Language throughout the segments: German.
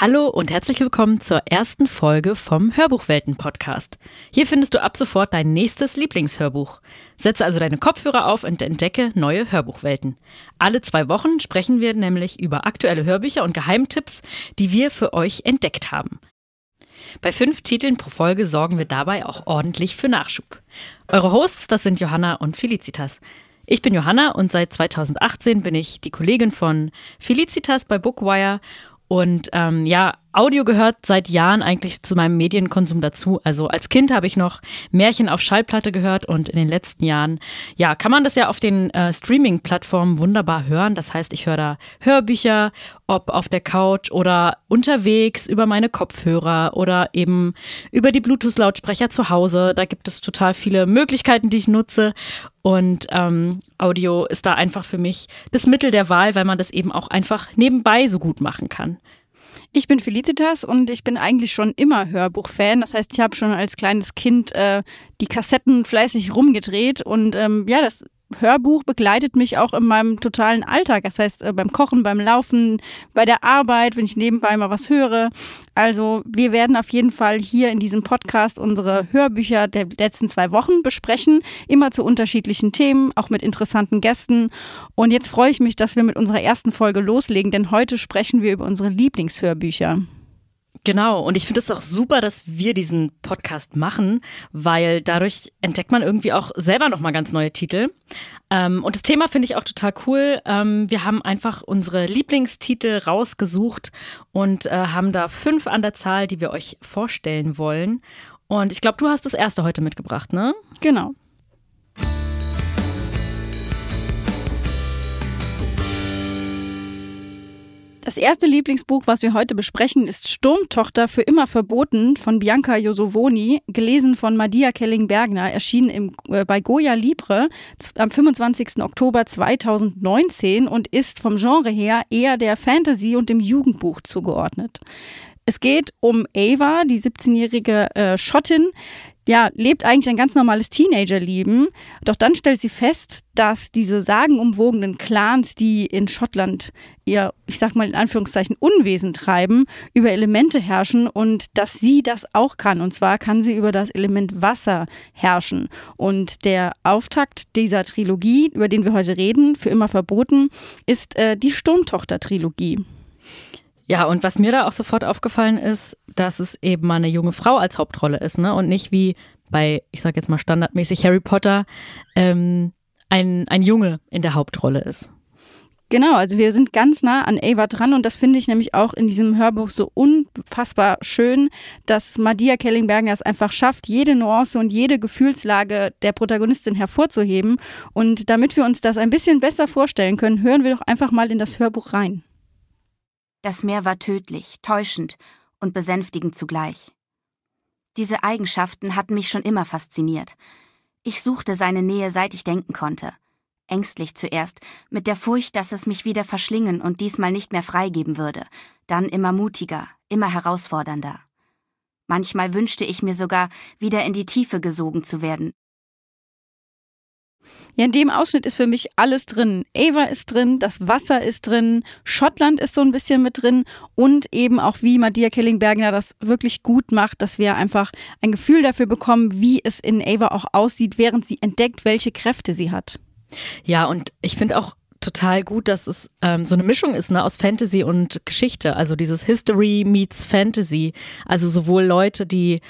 Hallo und herzlich willkommen zur ersten Folge vom Hörbuchwelten Podcast. Hier findest du ab sofort dein nächstes Lieblingshörbuch. Setze also deine Kopfhörer auf und entdecke neue Hörbuchwelten. Alle zwei Wochen sprechen wir nämlich über aktuelle Hörbücher und Geheimtipps, die wir für euch entdeckt haben. Bei fünf Titeln pro Folge sorgen wir dabei auch ordentlich für Nachschub. Eure Hosts, das sind Johanna und Felicitas. Ich bin Johanna und seit 2018 bin ich die Kollegin von Felicitas bei Bookwire und ähm, ja, Audio gehört seit Jahren eigentlich zu meinem Medienkonsum dazu. Also als Kind habe ich noch Märchen auf Schallplatte gehört und in den letzten Jahren, ja, kann man das ja auf den äh, Streaming-Plattformen wunderbar hören. Das heißt, ich höre da Hörbücher, ob auf der Couch oder unterwegs über meine Kopfhörer oder eben über die Bluetooth-Lautsprecher zu Hause. Da gibt es total viele Möglichkeiten, die ich nutze. Und ähm, Audio ist da einfach für mich das Mittel der Wahl, weil man das eben auch einfach nebenbei so gut machen kann. Ich bin Felicitas und ich bin eigentlich schon immer Hörbuchfan. Das heißt, ich habe schon als kleines Kind äh, die Kassetten fleißig rumgedreht und ähm, ja, das Hörbuch begleitet mich auch in meinem totalen Alltag. Das heißt, äh, beim Kochen, beim Laufen, bei der Arbeit, wenn ich nebenbei mal was höre. Also wir werden auf jeden Fall hier in diesem Podcast unsere Hörbücher der letzten zwei Wochen besprechen. Immer zu unterschiedlichen Themen, auch mit interessanten Gästen. Und jetzt freue ich mich, dass wir mit unserer ersten Folge loslegen, denn heute sprechen wir über unsere Lieblingshörbücher. Genau, und ich finde es auch super, dass wir diesen Podcast machen, weil dadurch entdeckt man irgendwie auch selber nochmal ganz neue Titel. Ähm, und das Thema finde ich auch total cool. Ähm, wir haben einfach unsere Lieblingstitel rausgesucht und äh, haben da fünf an der Zahl, die wir euch vorstellen wollen. Und ich glaube, du hast das erste heute mitgebracht, ne? Genau. Das erste Lieblingsbuch, was wir heute besprechen, ist Sturmtochter für immer verboten von Bianca Josovoni, gelesen von Madia Kelling-Bergner, erschienen im, äh, bei Goya Libre am 25. Oktober 2019 und ist vom Genre her eher der Fantasy und dem Jugendbuch zugeordnet. Es geht um Ava, die 17-jährige äh, Schottin, ja, lebt eigentlich ein ganz normales Teenagerleben. Doch dann stellt sie fest, dass diese sagenumwogenen Clans, die in Schottland ihr, ich sag mal in Anführungszeichen, Unwesen treiben, über Elemente herrschen und dass sie das auch kann. Und zwar kann sie über das Element Wasser herrschen. Und der Auftakt dieser Trilogie, über den wir heute reden, für immer verboten, ist äh, die Sturmtochter-Trilogie. Ja, und was mir da auch sofort aufgefallen ist, dass es eben mal eine junge Frau als Hauptrolle ist, ne? Und nicht wie bei, ich sag jetzt mal standardmäßig Harry Potter, ähm, ein, ein Junge in der Hauptrolle ist. Genau, also wir sind ganz nah an Ava dran und das finde ich nämlich auch in diesem Hörbuch so unfassbar schön, dass Madia Kellingberger es einfach schafft, jede Nuance und jede Gefühlslage der Protagonistin hervorzuheben. Und damit wir uns das ein bisschen besser vorstellen können, hören wir doch einfach mal in das Hörbuch rein. Das Meer war tödlich, täuschend und besänftigend zugleich. Diese Eigenschaften hatten mich schon immer fasziniert. Ich suchte seine Nähe, seit ich denken konnte. Ängstlich zuerst, mit der Furcht, dass es mich wieder verschlingen und diesmal nicht mehr freigeben würde, dann immer mutiger, immer herausfordernder. Manchmal wünschte ich mir sogar, wieder in die Tiefe gesogen zu werden, ja, in dem Ausschnitt ist für mich alles drin. Ava ist drin, das Wasser ist drin, Schottland ist so ein bisschen mit drin und eben auch wie Madia Kellingbergner das wirklich gut macht, dass wir einfach ein Gefühl dafür bekommen, wie es in Ava auch aussieht, während sie entdeckt, welche Kräfte sie hat. Ja, und ich finde auch total gut, dass es ähm, so eine Mischung ist ne, aus Fantasy und Geschichte. Also dieses History meets Fantasy. Also sowohl Leute, die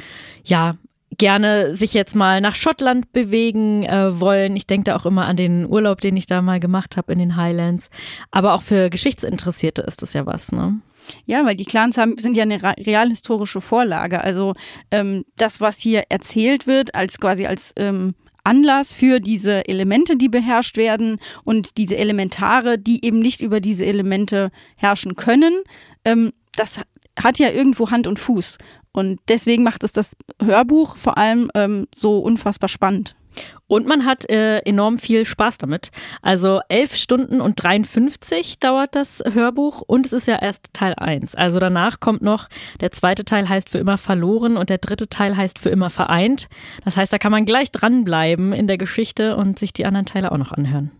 ja gerne sich jetzt mal nach Schottland bewegen äh, wollen. Ich denke da auch immer an den Urlaub, den ich da mal gemacht habe in den Highlands. Aber auch für Geschichtsinteressierte ist das ja was, ne? Ja, weil die Clans haben, sind ja eine realhistorische Vorlage. Also ähm, das, was hier erzählt wird, als quasi als ähm, Anlass für diese Elemente, die beherrscht werden und diese Elementare, die eben nicht über diese Elemente herrschen können, ähm, das hat ja irgendwo Hand und Fuß. Und deswegen macht es das Hörbuch vor allem ähm, so unfassbar spannend. Und man hat äh, enorm viel Spaß damit. Also elf Stunden und 53 dauert das Hörbuch und es ist ja erst Teil 1. Also danach kommt noch, der zweite Teil heißt für immer verloren und der dritte Teil heißt für immer vereint. Das heißt, da kann man gleich dranbleiben in der Geschichte und sich die anderen Teile auch noch anhören.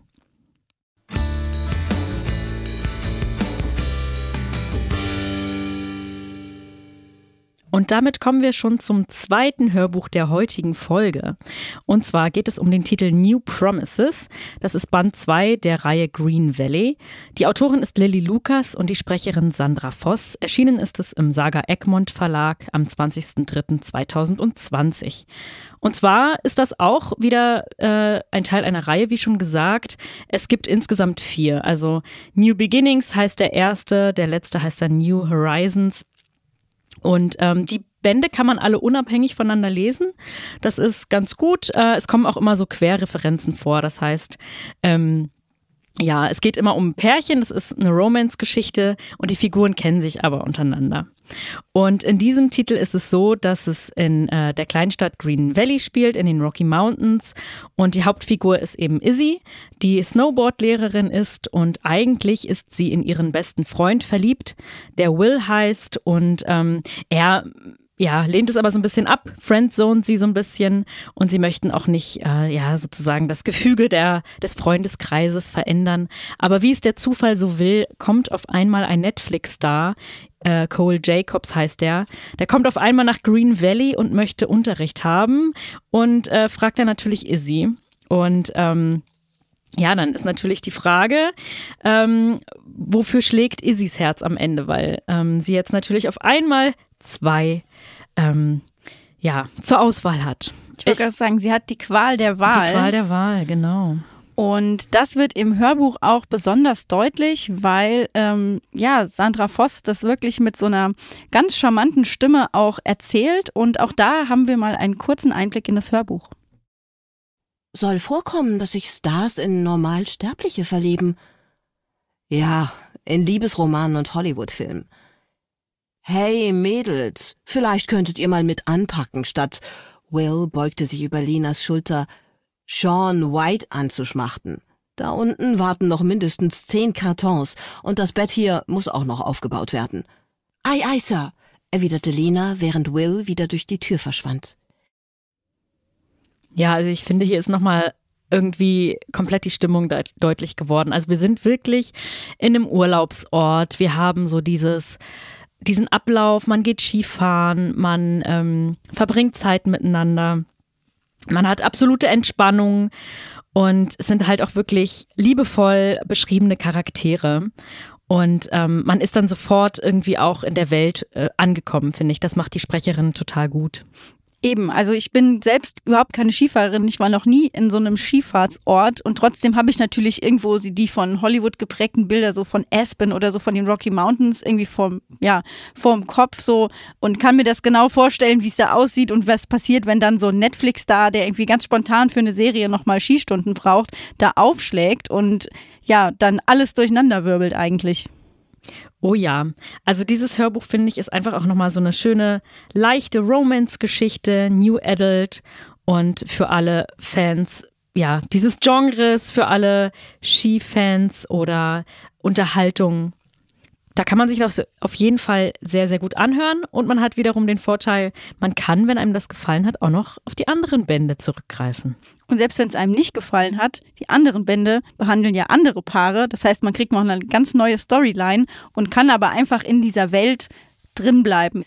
Und damit kommen wir schon zum zweiten Hörbuch der heutigen Folge. Und zwar geht es um den Titel New Promises. Das ist Band 2 der Reihe Green Valley. Die Autorin ist Lilly Lucas und die Sprecherin Sandra Voss. Erschienen ist es im Saga Egmont Verlag am 20.03.2020. Und zwar ist das auch wieder äh, ein Teil einer Reihe, wie schon gesagt. Es gibt insgesamt vier. Also New Beginnings heißt der erste, der letzte heißt dann New Horizons. Und ähm, die Bände kann man alle unabhängig voneinander lesen. Das ist ganz gut. Äh, es kommen auch immer so Querreferenzen vor. Das heißt, ähm, ja, es geht immer um Pärchen, das ist eine Romance-Geschichte und die Figuren kennen sich aber untereinander. Und in diesem Titel ist es so, dass es in äh, der Kleinstadt Green Valley spielt, in den Rocky Mountains. Und die Hauptfigur ist eben Izzy, die Snowboard-Lehrerin ist und eigentlich ist sie in ihren besten Freund verliebt, der Will heißt und ähm, er ja, lehnt es aber so ein bisschen ab, friendzone sie so ein bisschen und sie möchten auch nicht, äh, ja, sozusagen das Gefüge der, des Freundeskreises verändern. Aber wie es der Zufall so will, kommt auf einmal ein Netflix-Star, äh, Cole Jacobs heißt der, der kommt auf einmal nach Green Valley und möchte Unterricht haben und äh, fragt dann natürlich Izzy. Und ähm, ja, dann ist natürlich die Frage, ähm, wofür schlägt Izzys Herz am Ende, weil ähm, sie jetzt natürlich auf einmal zwei ähm, ja, zur Auswahl hat. Ich wollte gerade sagen, sie hat die Qual der Wahl. Die Qual der Wahl, genau. Und das wird im Hörbuch auch besonders deutlich, weil ähm, ja Sandra Voss das wirklich mit so einer ganz charmanten Stimme auch erzählt. Und auch da haben wir mal einen kurzen Einblick in das Hörbuch. Soll vorkommen, dass sich Stars in Normalsterbliche verlieben. Ja, in Liebesromanen und Hollywoodfilmen. Hey, Mädels, vielleicht könntet ihr mal mit anpacken, statt Will beugte sich über Linas Schulter, Sean White anzuschmachten. Da unten warten noch mindestens zehn Kartons und das Bett hier muss auch noch aufgebaut werden. Ei, ei, Sir, erwiderte Lina, während Will wieder durch die Tür verschwand. Ja, also ich finde, hier ist nochmal irgendwie komplett die Stimmung de deutlich geworden. Also wir sind wirklich in einem Urlaubsort. Wir haben so dieses diesen Ablauf, man geht Skifahren, man ähm, verbringt Zeit miteinander, man hat absolute Entspannung und es sind halt auch wirklich liebevoll beschriebene Charaktere. Und ähm, man ist dann sofort irgendwie auch in der Welt äh, angekommen, finde ich. Das macht die Sprecherin total gut. Eben, also ich bin selbst überhaupt keine Skifahrerin. Ich war noch nie in so einem Skifahrtsort und trotzdem habe ich natürlich irgendwo die von Hollywood geprägten Bilder so von Aspen oder so von den Rocky Mountains irgendwie vom, ja, vorm Kopf so und kann mir das genau vorstellen, wie es da aussieht und was passiert, wenn dann so ein Netflix-Star, der irgendwie ganz spontan für eine Serie nochmal Skistunden braucht, da aufschlägt und ja, dann alles durcheinander wirbelt eigentlich. Oh ja, also dieses Hörbuch finde ich ist einfach auch nochmal so eine schöne, leichte Romance-Geschichte, New Adult und für alle Fans, ja, dieses Genres, für alle Skifans oder Unterhaltung da kann man sich das auf jeden Fall sehr, sehr gut anhören und man hat wiederum den Vorteil, man kann, wenn einem das gefallen hat, auch noch auf die anderen Bände zurückgreifen. Und selbst wenn es einem nicht gefallen hat, die anderen Bände behandeln ja andere Paare. Das heißt, man kriegt noch eine ganz neue Storyline und kann aber einfach in dieser Welt drin bleiben.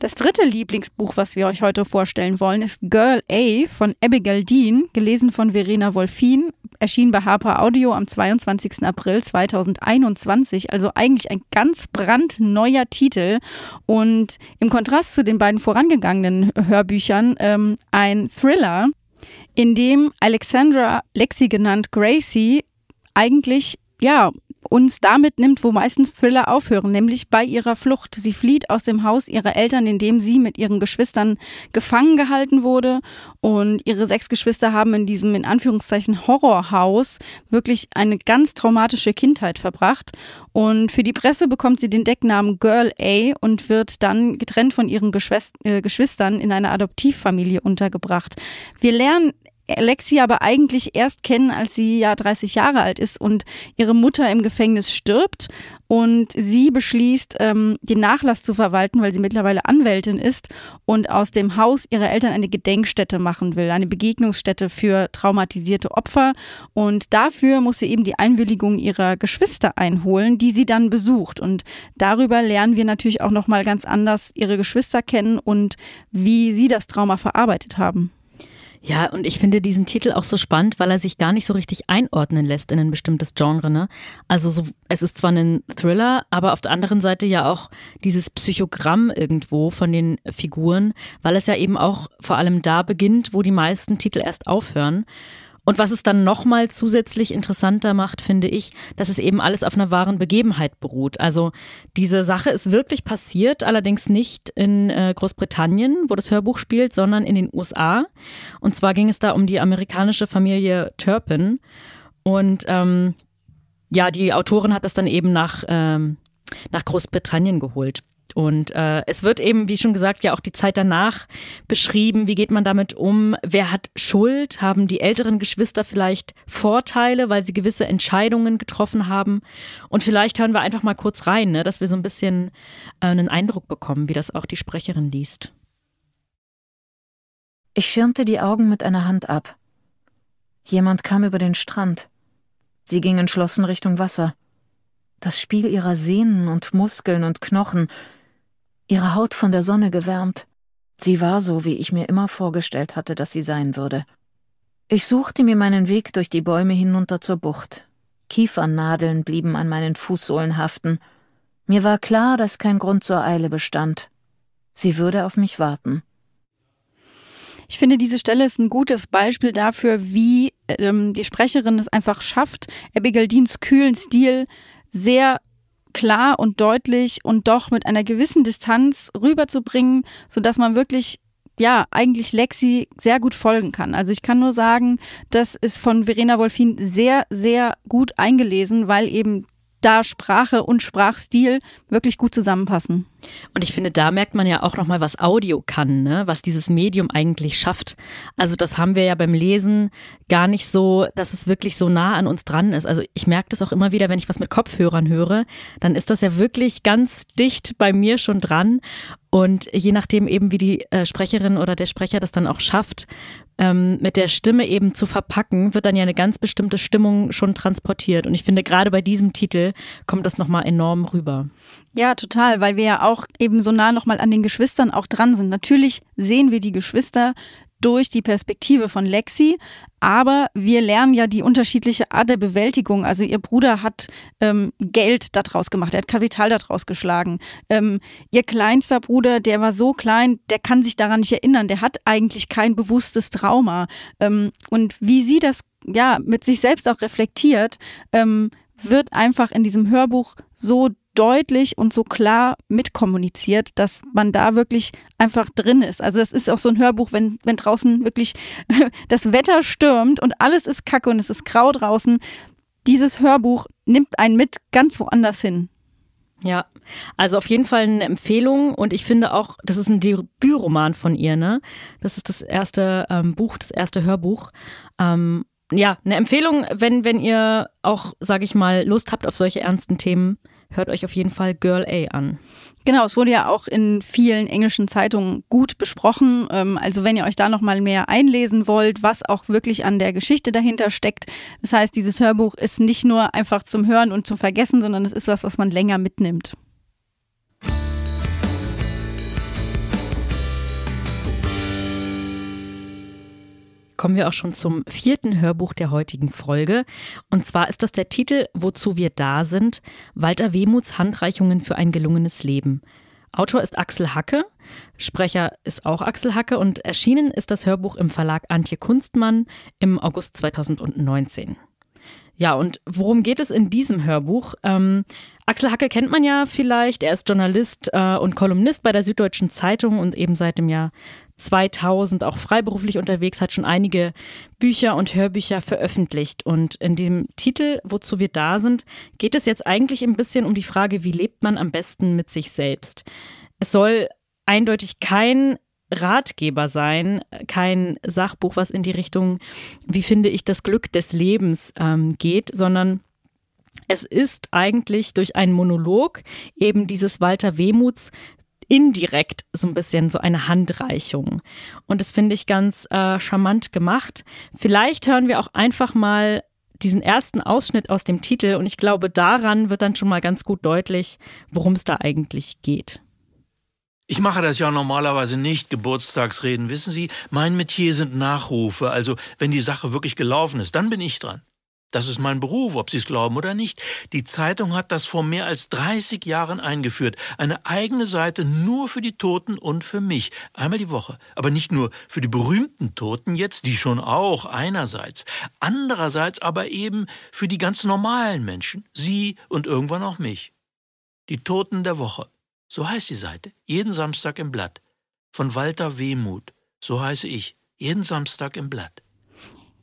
Das dritte Lieblingsbuch, was wir euch heute vorstellen wollen, ist Girl A von Abigail Dean, gelesen von Verena Wolfin, erschien bei Harper Audio am 22. April 2021. Also eigentlich ein ganz brandneuer Titel und im Kontrast zu den beiden vorangegangenen Hörbüchern ähm, ein Thriller, in dem Alexandra, Lexi genannt Gracie, eigentlich ja uns damit nimmt, wo meistens Thriller aufhören, nämlich bei ihrer Flucht. Sie flieht aus dem Haus ihrer Eltern, in dem sie mit ihren Geschwistern gefangen gehalten wurde. Und ihre sechs Geschwister haben in diesem, in Anführungszeichen, Horrorhaus wirklich eine ganz traumatische Kindheit verbracht. Und für die Presse bekommt sie den Decknamen Girl A und wird dann getrennt von ihren Geschwist äh, Geschwistern in einer Adoptivfamilie untergebracht. Wir lernen Lexi aber eigentlich erst kennen, als sie ja 30 Jahre alt ist und ihre Mutter im Gefängnis stirbt und sie beschließt, ähm, den Nachlass zu verwalten, weil sie mittlerweile Anwältin ist und aus dem Haus ihrer Eltern eine Gedenkstätte machen will, eine Begegnungsstätte für traumatisierte Opfer. Und dafür muss sie eben die Einwilligung ihrer Geschwister einholen, die sie dann besucht. Und darüber lernen wir natürlich auch noch mal ganz anders ihre Geschwister kennen und wie sie das Trauma verarbeitet haben. Ja, und ich finde diesen Titel auch so spannend, weil er sich gar nicht so richtig einordnen lässt in ein bestimmtes Genre. Ne? Also so, es ist zwar ein Thriller, aber auf der anderen Seite ja auch dieses Psychogramm irgendwo von den Figuren, weil es ja eben auch vor allem da beginnt, wo die meisten Titel erst aufhören. Und was es dann nochmal zusätzlich interessanter macht, finde ich, dass es eben alles auf einer wahren Begebenheit beruht. Also diese Sache ist wirklich passiert, allerdings nicht in äh, Großbritannien, wo das Hörbuch spielt, sondern in den USA. Und zwar ging es da um die amerikanische Familie Turpin. Und ähm, ja, die Autorin hat das dann eben nach, ähm, nach Großbritannien geholt. Und äh, es wird eben, wie schon gesagt, ja auch die Zeit danach beschrieben. Wie geht man damit um? Wer hat Schuld? Haben die älteren Geschwister vielleicht Vorteile, weil sie gewisse Entscheidungen getroffen haben? Und vielleicht hören wir einfach mal kurz rein, ne, dass wir so ein bisschen äh, einen Eindruck bekommen, wie das auch die Sprecherin liest. Ich schirmte die Augen mit einer Hand ab. Jemand kam über den Strand. Sie ging entschlossen Richtung Wasser. Das Spiel ihrer Sehnen und Muskeln und Knochen, ihre Haut von der Sonne gewärmt. Sie war so, wie ich mir immer vorgestellt hatte, dass sie sein würde. Ich suchte mir meinen Weg durch die Bäume hinunter zur Bucht. Kiefernadeln blieben an meinen Fußsohlen haften. Mir war klar, dass kein Grund zur Eile bestand. Sie würde auf mich warten. Ich finde, diese Stelle ist ein gutes Beispiel dafür, wie ähm, die Sprecherin es einfach schafft, Abigail Deans kühlen Stil sehr klar und deutlich und doch mit einer gewissen Distanz rüberzubringen, sodass man wirklich ja, eigentlich Lexi sehr gut folgen kann. Also ich kann nur sagen, das ist von Verena Wolfin sehr, sehr gut eingelesen, weil eben da Sprache und Sprachstil wirklich gut zusammenpassen. Und ich finde, da merkt man ja auch nochmal, was Audio kann, ne? was dieses Medium eigentlich schafft. Also das haben wir ja beim Lesen gar nicht so, dass es wirklich so nah an uns dran ist. Also ich merke das auch immer wieder, wenn ich was mit Kopfhörern höre, dann ist das ja wirklich ganz dicht bei mir schon dran. Und je nachdem eben, wie die äh, Sprecherin oder der Sprecher das dann auch schafft, ähm, mit der Stimme eben zu verpacken, wird dann ja eine ganz bestimmte Stimmung schon transportiert. Und ich finde, gerade bei diesem Titel kommt das nochmal enorm rüber. Ja, total, weil wir ja auch eben so nah nochmal an den Geschwistern auch dran sind. Natürlich sehen wir die Geschwister durch die Perspektive von Lexi, aber wir lernen ja die unterschiedliche Art der Bewältigung. Also ihr Bruder hat ähm, Geld daraus gemacht, er hat Kapital daraus geschlagen. Ähm, ihr kleinster Bruder, der war so klein, der kann sich daran nicht erinnern, der hat eigentlich kein bewusstes Trauma. Ähm, und wie sie das ja mit sich selbst auch reflektiert, ähm, wird einfach in diesem Hörbuch so deutlich und so klar mitkommuniziert, dass man da wirklich einfach drin ist. Also das ist auch so ein Hörbuch, wenn, wenn draußen wirklich das Wetter stürmt und alles ist kacke und es ist grau draußen. Dieses Hörbuch nimmt einen mit ganz woanders hin. Ja, also auf jeden Fall eine Empfehlung und ich finde auch, das ist ein Debütroman von ihr, ne? Das ist das erste ähm, Buch, das erste Hörbuch. Ähm, ja, eine Empfehlung, wenn, wenn ihr auch, sage ich mal, Lust habt auf solche ernsten Themen, hört euch auf jeden Fall Girl A an. Genau, es wurde ja auch in vielen englischen Zeitungen gut besprochen. Ähm, also wenn ihr euch da noch mal mehr einlesen wollt, was auch wirklich an der Geschichte dahinter steckt. Das heißt, dieses Hörbuch ist nicht nur einfach zum Hören und zum Vergessen, sondern es ist was, was man länger mitnimmt. Kommen wir auch schon zum vierten Hörbuch der heutigen Folge. Und zwar ist das der Titel Wozu wir da sind, Walter Wehmuts Handreichungen für ein gelungenes Leben. Autor ist Axel Hacke, Sprecher ist auch Axel Hacke und erschienen ist das Hörbuch im Verlag Antje Kunstmann im August 2019. Ja, und worum geht es in diesem Hörbuch? Ähm, Axel Hacke kennt man ja vielleicht. Er ist Journalist äh, und Kolumnist bei der Süddeutschen Zeitung und eben seit dem Jahr 2000 auch freiberuflich unterwegs, hat schon einige Bücher und Hörbücher veröffentlicht. Und in dem Titel, wozu wir da sind, geht es jetzt eigentlich ein bisschen um die Frage, wie lebt man am besten mit sich selbst. Es soll eindeutig kein Ratgeber sein, kein Sachbuch, was in die Richtung, wie finde ich das Glück des Lebens ähm, geht, sondern es ist eigentlich durch einen Monolog eben dieses Walter Wehmuts indirekt so ein bisschen so eine Handreichung. Und das finde ich ganz äh, charmant gemacht. Vielleicht hören wir auch einfach mal diesen ersten Ausschnitt aus dem Titel und ich glaube, daran wird dann schon mal ganz gut deutlich, worum es da eigentlich geht. Ich mache das ja normalerweise nicht, Geburtstagsreden, wissen Sie. Mein Metier sind Nachrufe, also wenn die Sache wirklich gelaufen ist, dann bin ich dran. Das ist mein Beruf, ob Sie es glauben oder nicht. Die Zeitung hat das vor mehr als 30 Jahren eingeführt. Eine eigene Seite nur für die Toten und für mich. Einmal die Woche. Aber nicht nur für die berühmten Toten jetzt, die schon auch einerseits. Andererseits aber eben für die ganz normalen Menschen. Sie und irgendwann auch mich. Die Toten der Woche. So heißt die Seite. Jeden Samstag im Blatt. Von Walter Wehmuth. So heiße ich. Jeden Samstag im Blatt.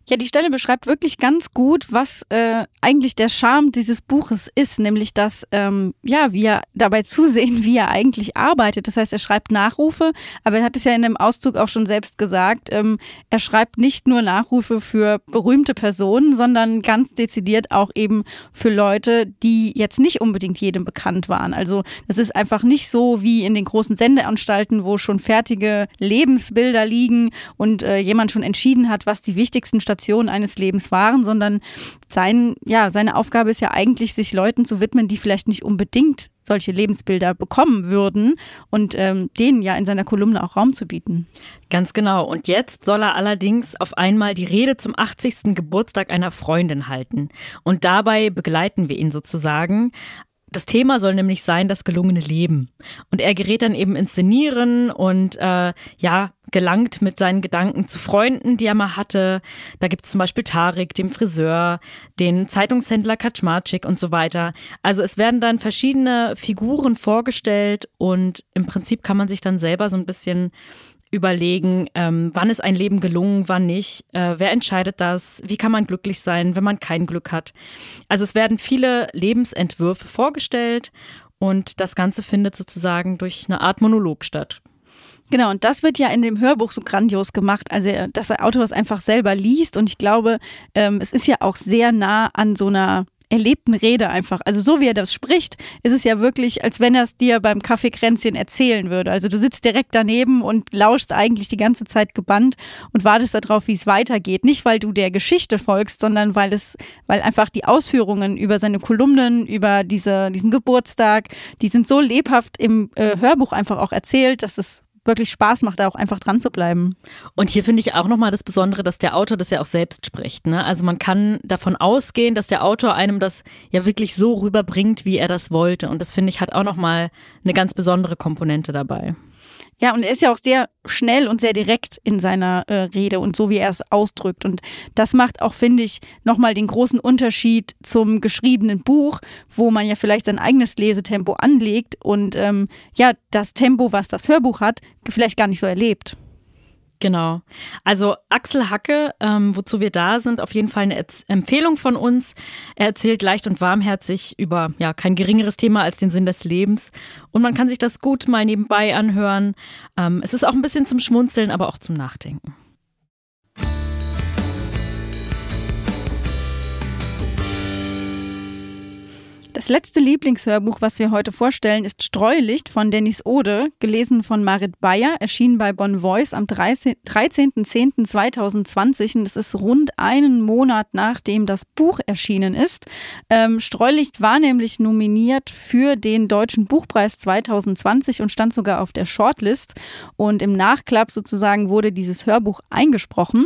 Ja, die Stelle beschreibt wirklich ganz gut, was äh, eigentlich der Charme dieses Buches ist, nämlich dass ähm, ja wir dabei zusehen, wie er eigentlich arbeitet. Das heißt, er schreibt Nachrufe, aber er hat es ja in dem Auszug auch schon selbst gesagt. Ähm, er schreibt nicht nur Nachrufe für berühmte Personen, sondern ganz dezidiert auch eben für Leute, die jetzt nicht unbedingt jedem bekannt waren. Also das ist einfach nicht so wie in den großen Sendeanstalten, wo schon fertige Lebensbilder liegen und äh, jemand schon entschieden hat, was die wichtigsten Stationen Stationen eines Lebens waren, sondern sein, ja, seine Aufgabe ist ja eigentlich, sich Leuten zu widmen, die vielleicht nicht unbedingt solche Lebensbilder bekommen würden und ähm, denen ja in seiner Kolumne auch Raum zu bieten. Ganz genau. Und jetzt soll er allerdings auf einmal die Rede zum 80. Geburtstag einer Freundin halten. Und dabei begleiten wir ihn sozusagen. Das Thema soll nämlich sein, das gelungene Leben. Und er gerät dann eben ins Szenieren und äh, ja, gelangt mit seinen Gedanken zu Freunden, die er mal hatte. Da gibt es zum Beispiel Tarik, dem Friseur, den Zeitungshändler Kaczmarczyk und so weiter. Also es werden dann verschiedene Figuren vorgestellt und im Prinzip kann man sich dann selber so ein bisschen überlegen, ähm, wann ist ein Leben gelungen, wann nicht, äh, wer entscheidet das, wie kann man glücklich sein, wenn man kein Glück hat. Also es werden viele Lebensentwürfe vorgestellt und das Ganze findet sozusagen durch eine Art Monolog statt. Genau, und das wird ja in dem Hörbuch so grandios gemacht, also dass der Autor es einfach selber liest und ich glaube, ähm, es ist ja auch sehr nah an so einer erlebten Rede einfach. Also so wie er das spricht, ist es ja wirklich, als wenn er es dir beim Kaffeekränzchen erzählen würde. Also du sitzt direkt daneben und lauschst eigentlich die ganze Zeit gebannt und wartest darauf, wie es weitergeht. Nicht, weil du der Geschichte folgst, sondern weil es, weil einfach die Ausführungen über seine Kolumnen, über diese, diesen Geburtstag, die sind so lebhaft im äh, Hörbuch einfach auch erzählt, dass es wirklich Spaß macht, da auch einfach dran zu bleiben. Und hier finde ich auch nochmal das Besondere, dass der Autor das ja auch selbst spricht. Ne? Also man kann davon ausgehen, dass der Autor einem das ja wirklich so rüberbringt, wie er das wollte. Und das finde ich hat auch nochmal eine ganz besondere Komponente dabei. Ja, und er ist ja auch sehr schnell und sehr direkt in seiner äh, Rede und so, wie er es ausdrückt. Und das macht auch, finde ich, nochmal den großen Unterschied zum geschriebenen Buch, wo man ja vielleicht sein eigenes Lesetempo anlegt und ähm, ja, das Tempo, was das Hörbuch hat, vielleicht gar nicht so erlebt. Genau. Also Axel Hacke, ähm, wozu wir da sind, auf jeden Fall eine Erz Empfehlung von uns. Er erzählt leicht und warmherzig über ja kein geringeres Thema als den Sinn des Lebens. Und man kann sich das gut mal nebenbei anhören. Ähm, es ist auch ein bisschen zum Schmunzeln, aber auch zum Nachdenken. Das letzte Lieblingshörbuch, was wir heute vorstellen, ist Streulicht von Dennis Ode, gelesen von Marit Bayer, erschienen bei Bonn Voice am 13.10.2020. Das ist rund einen Monat nachdem das Buch erschienen ist. Ähm, Streulicht war nämlich nominiert für den Deutschen Buchpreis 2020 und stand sogar auf der Shortlist. Und im Nachklapp sozusagen wurde dieses Hörbuch eingesprochen.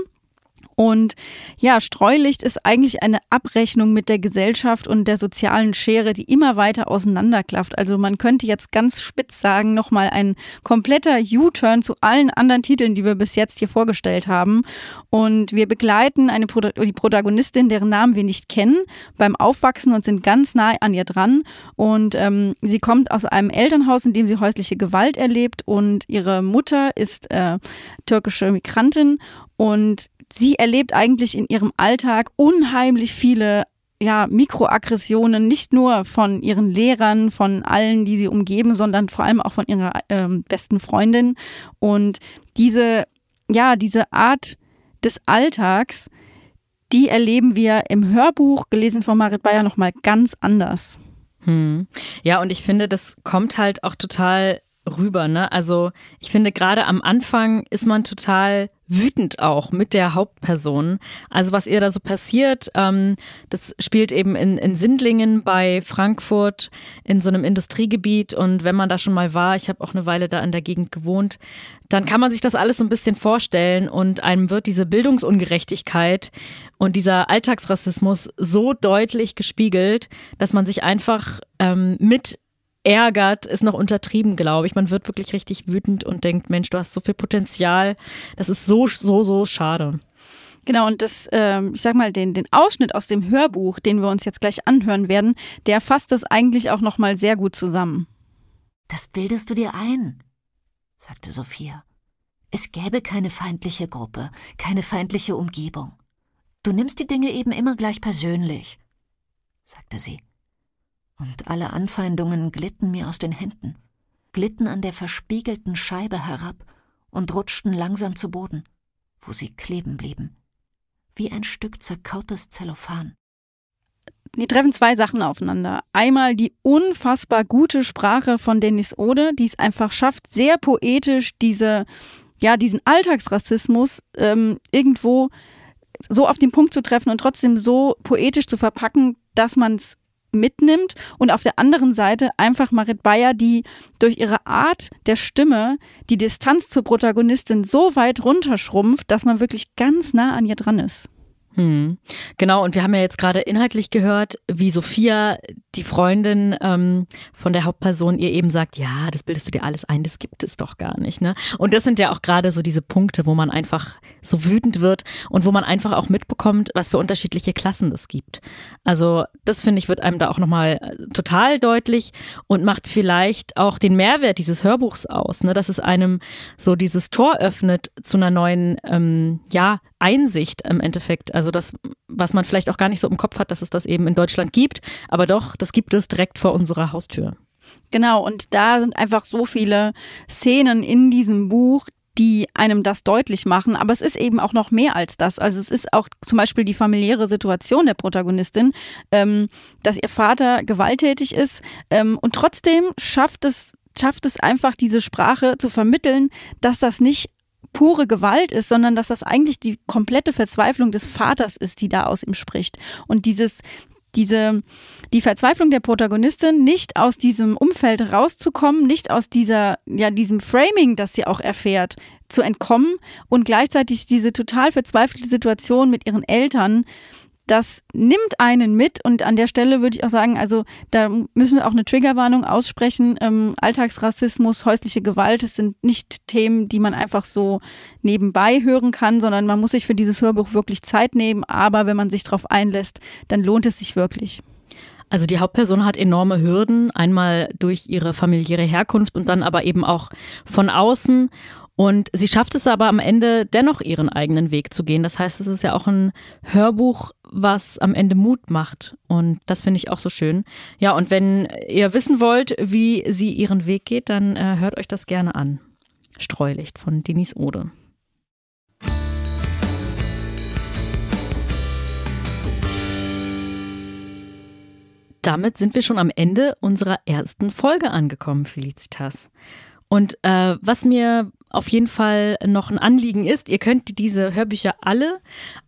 Und ja, Streulicht ist eigentlich eine Abrechnung mit der Gesellschaft und der sozialen Schere, die immer weiter auseinanderklafft. Also man könnte jetzt ganz spitz sagen, nochmal ein kompletter U-Turn zu allen anderen Titeln, die wir bis jetzt hier vorgestellt haben. Und wir begleiten eine Pro die Protagonistin, deren Namen wir nicht kennen, beim Aufwachsen und sind ganz nah an ihr dran. Und ähm, sie kommt aus einem Elternhaus, in dem sie häusliche Gewalt erlebt und ihre Mutter ist äh, türkische Migrantin und sie erlebt eigentlich in ihrem Alltag unheimlich viele ja, Mikroaggressionen nicht nur von ihren Lehrern, von allen, die sie umgeben, sondern vor allem auch von ihrer ähm, besten Freundin. Und diese, ja, diese Art des Alltags, die erleben wir im Hörbuch, gelesen von Marit Bayer, nochmal ganz anders. Hm. Ja, und ich finde, das kommt halt auch total rüber. Ne? Also ich finde, gerade am Anfang ist man total wütend auch mit der Hauptperson. Also was ihr da so passiert, ähm, das spielt eben in, in Sindlingen bei Frankfurt in so einem Industriegebiet. Und wenn man da schon mal war, ich habe auch eine Weile da in der Gegend gewohnt, dann kann man sich das alles so ein bisschen vorstellen und einem wird diese Bildungsungerechtigkeit und dieser Alltagsrassismus so deutlich gespiegelt, dass man sich einfach ähm, mit ärgert, ist noch untertrieben, glaube ich. Man wird wirklich richtig wütend und denkt, Mensch, du hast so viel Potenzial. Das ist so, so, so schade. Genau, und das, ähm, ich sag mal, den, den Ausschnitt aus dem Hörbuch, den wir uns jetzt gleich anhören werden, der fasst das eigentlich auch nochmal sehr gut zusammen. Das bildest du dir ein, sagte Sophia. Es gäbe keine feindliche Gruppe, keine feindliche Umgebung. Du nimmst die Dinge eben immer gleich persönlich, sagte sie und alle Anfeindungen glitten mir aus den Händen, glitten an der verspiegelten Scheibe herab und rutschten langsam zu Boden, wo sie kleben blieben, wie ein Stück zerkautes Zellophan. Die treffen zwei Sachen aufeinander. Einmal die unfassbar gute Sprache von Dennis Ode, die es einfach schafft, sehr poetisch diese, ja, diesen Alltagsrassismus ähm, irgendwo so auf den Punkt zu treffen und trotzdem so poetisch zu verpacken, dass man es mitnimmt und auf der anderen Seite einfach Marit Bayer, die durch ihre Art der Stimme die Distanz zur Protagonistin so weit runterschrumpft, dass man wirklich ganz nah an ihr dran ist. Hm. Genau, und wir haben ja jetzt gerade inhaltlich gehört, wie Sophia, die Freundin ähm, von der Hauptperson, ihr eben sagt, ja, das bildest du dir alles ein, das gibt es doch gar nicht. Ne? Und das sind ja auch gerade so diese Punkte, wo man einfach so wütend wird und wo man einfach auch mitbekommt, was für unterschiedliche Klassen es gibt. Also das finde ich, wird einem da auch nochmal äh, total deutlich und macht vielleicht auch den Mehrwert dieses Hörbuchs aus, ne? dass es einem so dieses Tor öffnet zu einer neuen, ähm, ja, Einsicht im Endeffekt. Also das, was man vielleicht auch gar nicht so im Kopf hat, dass es das eben in Deutschland gibt. Aber doch, das gibt es direkt vor unserer Haustür. Genau, und da sind einfach so viele Szenen in diesem Buch, die einem das deutlich machen. Aber es ist eben auch noch mehr als das. Also es ist auch zum Beispiel die familiäre Situation der Protagonistin, ähm, dass ihr Vater gewalttätig ist ähm, und trotzdem schafft es schafft es einfach, diese Sprache zu vermitteln, dass das nicht pure Gewalt ist, sondern dass das eigentlich die komplette Verzweiflung des Vaters ist, die da aus ihm spricht. Und dieses, diese, die Verzweiflung der Protagonistin, nicht aus diesem Umfeld rauszukommen, nicht aus dieser, ja, diesem Framing, das sie auch erfährt, zu entkommen und gleichzeitig diese total verzweifelte Situation mit ihren Eltern das nimmt einen mit und an der Stelle würde ich auch sagen, also da müssen wir auch eine Triggerwarnung aussprechen. Ähm, Alltagsrassismus, häusliche Gewalt, das sind nicht Themen, die man einfach so nebenbei hören kann, sondern man muss sich für dieses Hörbuch wirklich Zeit nehmen. Aber wenn man sich darauf einlässt, dann lohnt es sich wirklich. Also die Hauptperson hat enorme Hürden, einmal durch ihre familiäre Herkunft und dann aber eben auch von außen. Und sie schafft es aber am Ende dennoch ihren eigenen Weg zu gehen. Das heißt, es ist ja auch ein Hörbuch, was am Ende Mut macht. Und das finde ich auch so schön. Ja, und wenn ihr wissen wollt, wie sie ihren Weg geht, dann äh, hört euch das gerne an. Streulicht von Denise Ode. Damit sind wir schon am Ende unserer ersten Folge angekommen, Felicitas. Und äh, was mir auf jeden Fall noch ein Anliegen ist, ihr könnt diese Hörbücher alle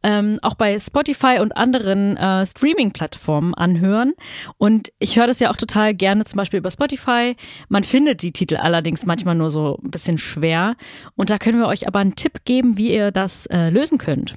ähm, auch bei Spotify und anderen äh, Streaming-Plattformen anhören. Und ich höre das ja auch total gerne zum Beispiel über Spotify. Man findet die Titel allerdings manchmal nur so ein bisschen schwer. Und da können wir euch aber einen Tipp geben, wie ihr das äh, lösen könnt.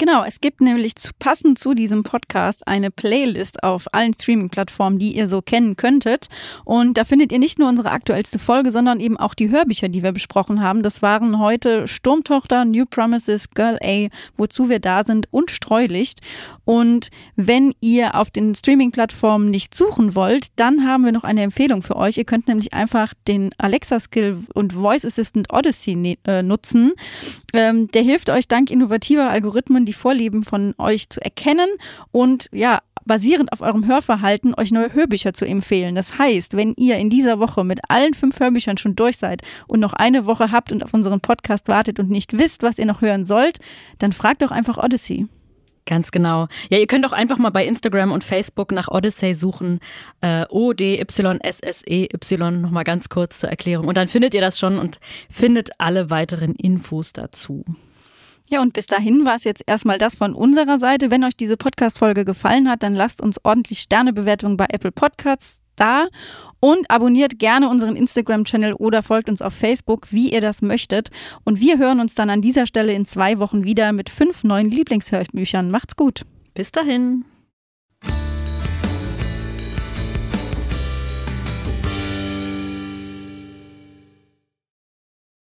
Genau, es gibt nämlich zu, passend zu diesem Podcast eine Playlist auf allen Streaming-Plattformen, die ihr so kennen könntet. Und da findet ihr nicht nur unsere aktuellste Folge, sondern eben auch die Hörbücher, die wir besprochen haben. Das waren heute Sturmtochter, New Promises, Girl A, wozu wir da sind und Streulicht. Und wenn ihr auf den Streaming-Plattformen nicht suchen wollt, dann haben wir noch eine Empfehlung für euch. Ihr könnt nämlich einfach den Alexa-Skill und Voice Assistant Odyssey ne, äh, nutzen. Ähm, der hilft euch dank innovativer Algorithmen die Vorlieben von euch zu erkennen und ja, basierend auf eurem Hörverhalten euch neue Hörbücher zu empfehlen. Das heißt, wenn ihr in dieser Woche mit allen fünf Hörbüchern schon durch seid und noch eine Woche habt und auf unseren Podcast wartet und nicht wisst, was ihr noch hören sollt, dann fragt doch einfach Odyssey. Ganz genau. Ja, ihr könnt auch einfach mal bei Instagram und Facebook nach Odyssey suchen. Äh, O-D-Y-S-S-E-Y nochmal ganz kurz zur Erklärung. Und dann findet ihr das schon und findet alle weiteren Infos dazu. Ja, und bis dahin war es jetzt erstmal das von unserer Seite. Wenn euch diese Podcast-Folge gefallen hat, dann lasst uns ordentlich Sternebewertungen bei Apple Podcasts da und abonniert gerne unseren Instagram-Channel oder folgt uns auf Facebook, wie ihr das möchtet. Und wir hören uns dann an dieser Stelle in zwei Wochen wieder mit fünf neuen Lieblingshörbüchern. Macht's gut. Bis dahin.